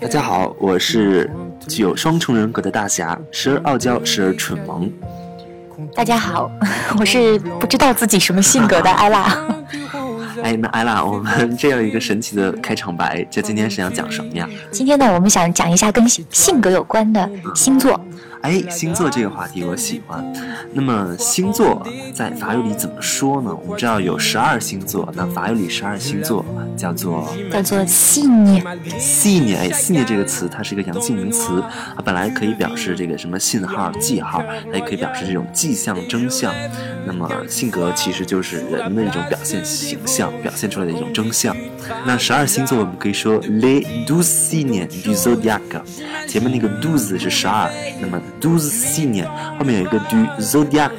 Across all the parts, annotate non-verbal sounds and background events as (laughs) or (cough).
大家好，我是具有双重人格的大侠，时而傲娇，时而蠢萌。大家好，(laughs) 我是不知道自己什么性格的 (laughs) 艾拉。哎，那艾拉，我们这样一个神奇的开场白，这今天是想讲什么呀？今天呢，我们想讲一下跟性格有关的星座。哎，星座这个话题我喜欢。那么星座在法语里怎么说呢？我们知道有十二星座，那法语里十二星座叫做叫做细腻，细腻。哎，细腻这个词它是一个阳性名词，它本来可以表示这个什么信号、记号，它也可以表示这种迹象、征象。那么性格其实就是人的一种表现形象，表现出来的一种征象。那十二星座我们可以说 les douze signes du zodiaque，前面那个 douze 是十二，那么 douze signes 后面有一个 du zodiac，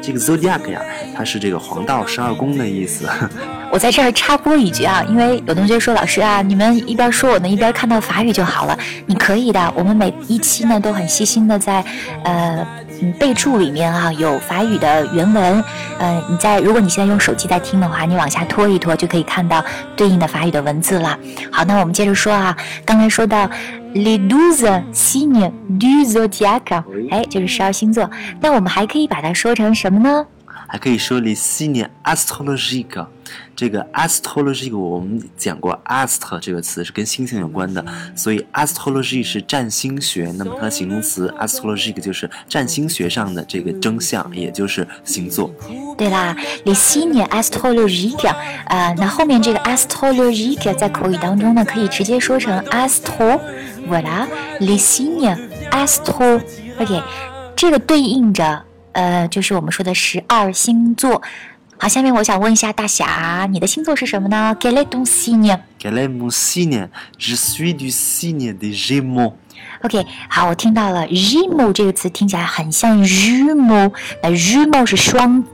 这个 zodiac 呀，它是这个黄道十二宫的意思。(laughs) 我在这儿插播一句啊，因为有同学说老师啊，你们一边说我呢，一边看到法语就好了。你可以的，我们每一期呢都很细心的在呃嗯备注里面啊有法语的原文，嗯你在如果你现在用手机在听的话，你往下拖一拖就可以看到对应的法语的文字了。好，那我们接着说啊，刚才说到 Le douze signes du zodiaque，哎，就是十二星座，那我们还可以把它说成什么呢？还可以说 le signe astrologique。这个 astrologique 我们讲过，ast 这个词是跟星星有关的，所以 astrology 是占星学。那么它的形容词 astrologique 就是占星学上的这个征象，也就是星座。对啦，le signe astrologique，呃，那后面这个 astrologique 在口语当中呢，可以直接说成 astro。Voilà，le signe astro，OK，这个对应着呃，就是我们说的十二星座。好，下面我想问一下大侠，你的星座是什么呢？Quel est ton signe？Quel est mon signe? Je suis du signe des Gémeaux。OK，好，我听到了 “rimo” 这个词听起来很像 “Jumeau” 那 “Jumeau” 是双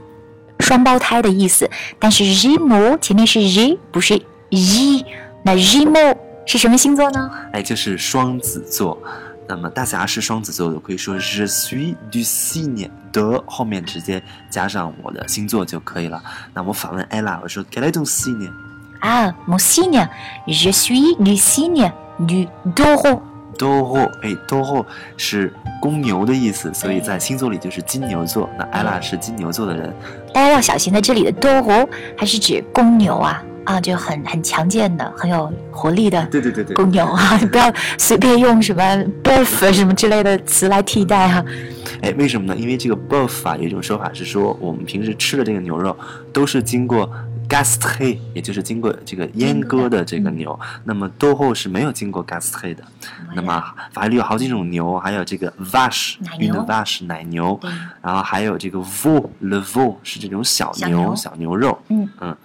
双胞胎的意思，但是 “rimo” 前面是 “G”，不是 “i”。那 “rimo” 是什么星座呢？哎，就是双子座。那么大侠是双子座的，可以说 Je suis du signe de 后面直接加上我的星座就可以了。那我反问 Ella，我说 Quel est ton signe？啊，mon signe，je suis du signe du taureau。Taureau，哎，Taureau 是公牛的意思，所以在星座里就是金牛座。那 Ella 是金牛座的人，大家要小心在，这里的 taureau 还是指公牛啊啊，就很很强健的、很有活力的对对对对公牛啊，你 (laughs) 不要随便用什么 buff 什么之类的词来替代啊。哎，为什么呢？因为这个 boeuf 啊，有一种说法是说，我们平时吃的这个牛肉都是经过 gastre，也就是经过这个阉割的这个牛。那么 d o 是没有经过 gastre 的。那么法语里有好几种牛，还有这个 vache，奶牛 vache 奶牛，然后还有这个 veau，le veau 是这种小小牛小牛肉。嗯嗯。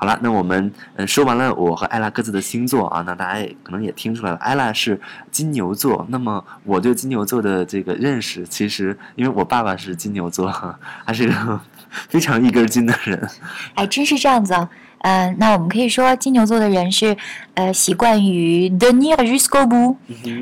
好了，那我们嗯说完了我和艾拉各自的星座啊，那大家也可能也听出来了，艾拉是金牛座。那么我对金牛座的这个认识，其实因为我爸爸是金牛座，(laughs) 他是一个 (laughs) 非常一根筋的人。哎，真是这样子啊。呃，那我们可以说金牛座的人是呃习惯于 tenir jusqu'au bout，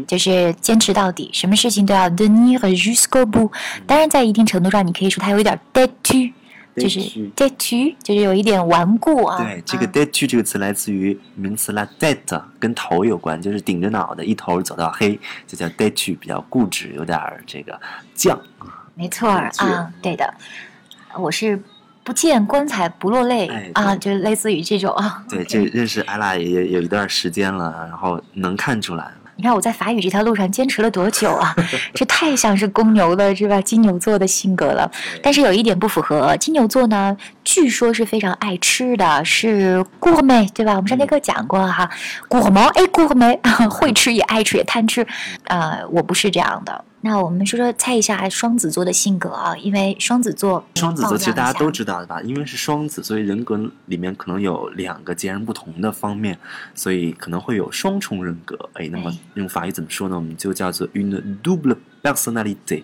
就是坚持到底，什么事情都要 tenir jusqu'au bout。当然，在一定程度上，你可以说他有一点 têtu，就是 têtu têtu，就是有一点顽固啊。对，这个啊 d e t 这个词来自于名词 la tête，跟头有关，就是顶着脑袋一头走到黑，就叫 d e t 比较固执，有点儿这个犟。没错啊，对的，我是不见棺材不落泪、哎啊，就类似于这种啊。对，这认识艾拉也也有一段时间了，然后能看出来。你看我在法语这条路上坚持了多久啊？这太像是公牛的是吧？金牛座的性格了。但是有一点不符合，金牛座呢，据说是非常爱吃的，是 gourmet，对吧？我们上节课讲过哈，gourmet 哎 gourmet，(laughs) 会吃也爱吃也贪吃，呃，我不是这样的。那我们说说猜一下双子座的性格啊，因为双子座，双子座其实大家都知知道的吧？因为是双子，所以人格里面可能有两个截然不同的方面，所以可能会有双重人格。哎，那么哎用法语怎么说呢？我们就叫做 une double personnalité。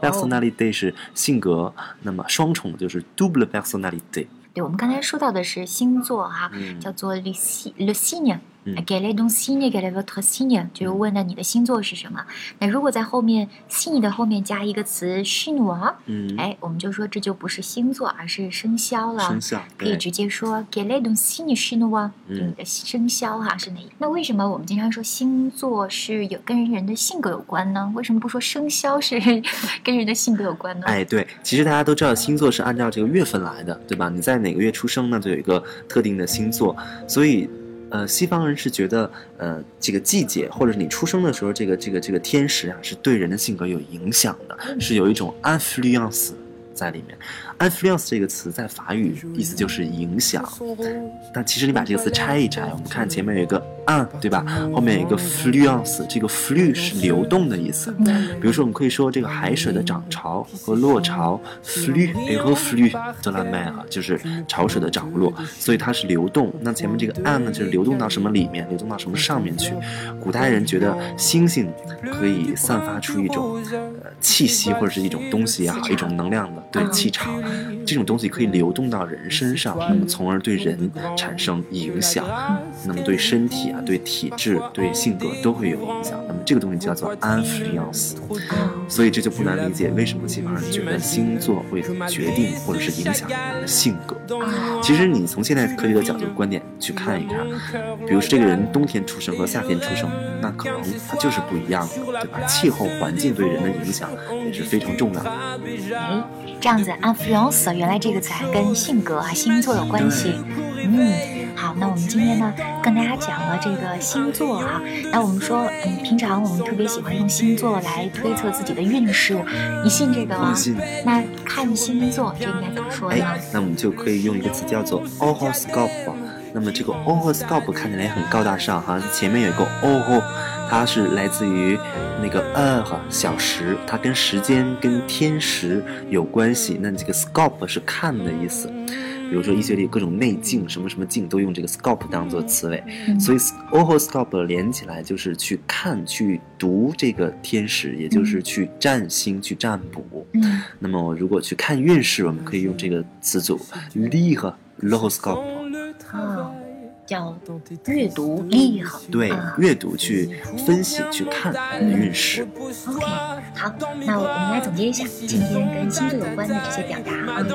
personality 是性格，那么双重就是 double personality。对，我们刚才说到的是星座哈、嗯叫做 le le signe。嗯 Quel est ton signe? Quel est votre signe? 就是问了你的星座是什么。那如果在后面 signe 的后面加一个词 chinois，嗯，哎，我们就说这就不是星座，而是生肖了。生肖可以直接说 signe chinois？嗯就你的生肖哈是哪一？那为什么我们经常说星座是有跟人的性格有关呢？为什么不说生肖是 (laughs) 跟人的性格有关呢？哎，对，其实大家都知道星座是按照这个月份来的，对吧？你在哪个月出生呢，就有一个特定的星座。所以，呃，西方人是觉得，呃，这个季节或者是你出生的时候，这个这个这个天时啊，是对人的性格有影响的，是有一种 influence 在里面。influence 这个词在法语意思就是影响，但其实你把这个词拆一拆，我们看前面有一个 un，对吧？后面有一个 fluence，这个 flu 是流动的意思。嗯比如说，我们可以说这个海水的涨潮和落潮，flux et reflux de la mer，就是潮水的涨落，所以它是流动。那前面这个 an 呢，就是流动到什么里面，流动到什么上面去。古代人觉得星星可以散发出一种呃气息或者是一种东西也好，一种能量的对气场，这种东西可以流动到人身上，那么从而对人产生影响，那么对身体啊、对体质、对性格都会有影响。那么这个东西叫做 influence。所以这就不难理解为什么西方人觉得星座会决定或者是影响人的性格。其实你从现代科学的角度观点去看一看，比如说这个人冬天出生和夏天出生，那可能他就是不一样的，对吧？气候环境对人的影响也是非常重要的。哎，这样子 influence 原来这个词还跟性格啊、星座有关系。嗯，好，那我们今天呢跟大家讲了这个星座哈、那我们说，嗯，平常我们特别喜欢用星座来推测自己的运势，你信这个吗我？信。那看星座这应该怎么说呢？哎，那我们就可以用一个词叫做 horoscope。那么这个 horoscope 看起来很高大上哈，前面有一个 oh，它是来自于那个 h 小时，它跟时间跟天时有关系。那这个 scope 是看的意思。比如说医学里各种内镜，什么什么镜都用这个 scope 当做词尾，嗯。所以 horoscope 连起来就是去看、去读这个天使，也就是去占星、去占卜。嗯，那么如果去看运势，我们可以用这个词组 l i h l o h o scope 啊，叫阅读力哈。对啊，阅读去分析、去看运势。OK，好，那我们来总结一下今天跟星座有关的这些表达啊。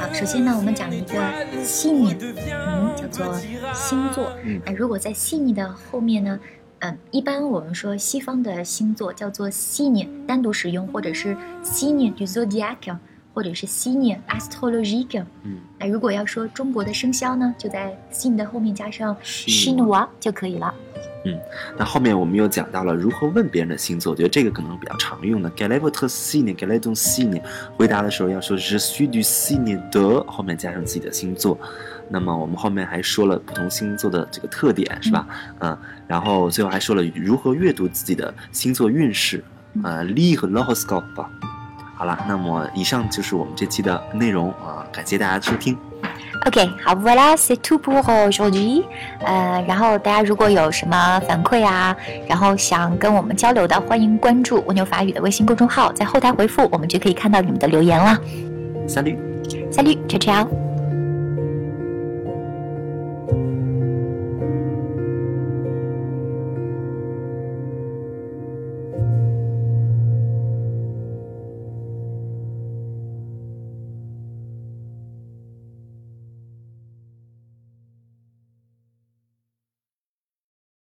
好，首先呢，我们讲了一个细腻，嗯，叫做星座。嗯那如果在细腻的后面呢，嗯，一般我们说西方的星座叫做细腻，单独使用，或者是细腻 du zodiac，或者是细腻 astrologique。嗯，那如果要说中国的生肖呢，就在细腻的后面加上 Chinois 就可以了。嗯那后面我们又讲到了如何问别人的星座，我觉得这个可能比较常用的 g a l e v o t s i n e g a l e t o n s i n e 回答的时候要说 je suis du signe de，后面加上自己的星座。那么我们后面还说了不同星座的这个特点，是吧？嗯，然后最后还说了如何阅读自己的星座运势，呃，li 和 horoscope。好了，那么以上就是我们这期的内容啊、感谢大家的收听。OK，好，Voilà，c'est tout pour aujourd'hui。呃，然后大家如果有什么反馈啊，然后想跟我们交流的，欢迎关注蜗牛法语的微信公众号，在后台回复，我们就可以看到你们的留言了。Salut。Salut，ciao ciao。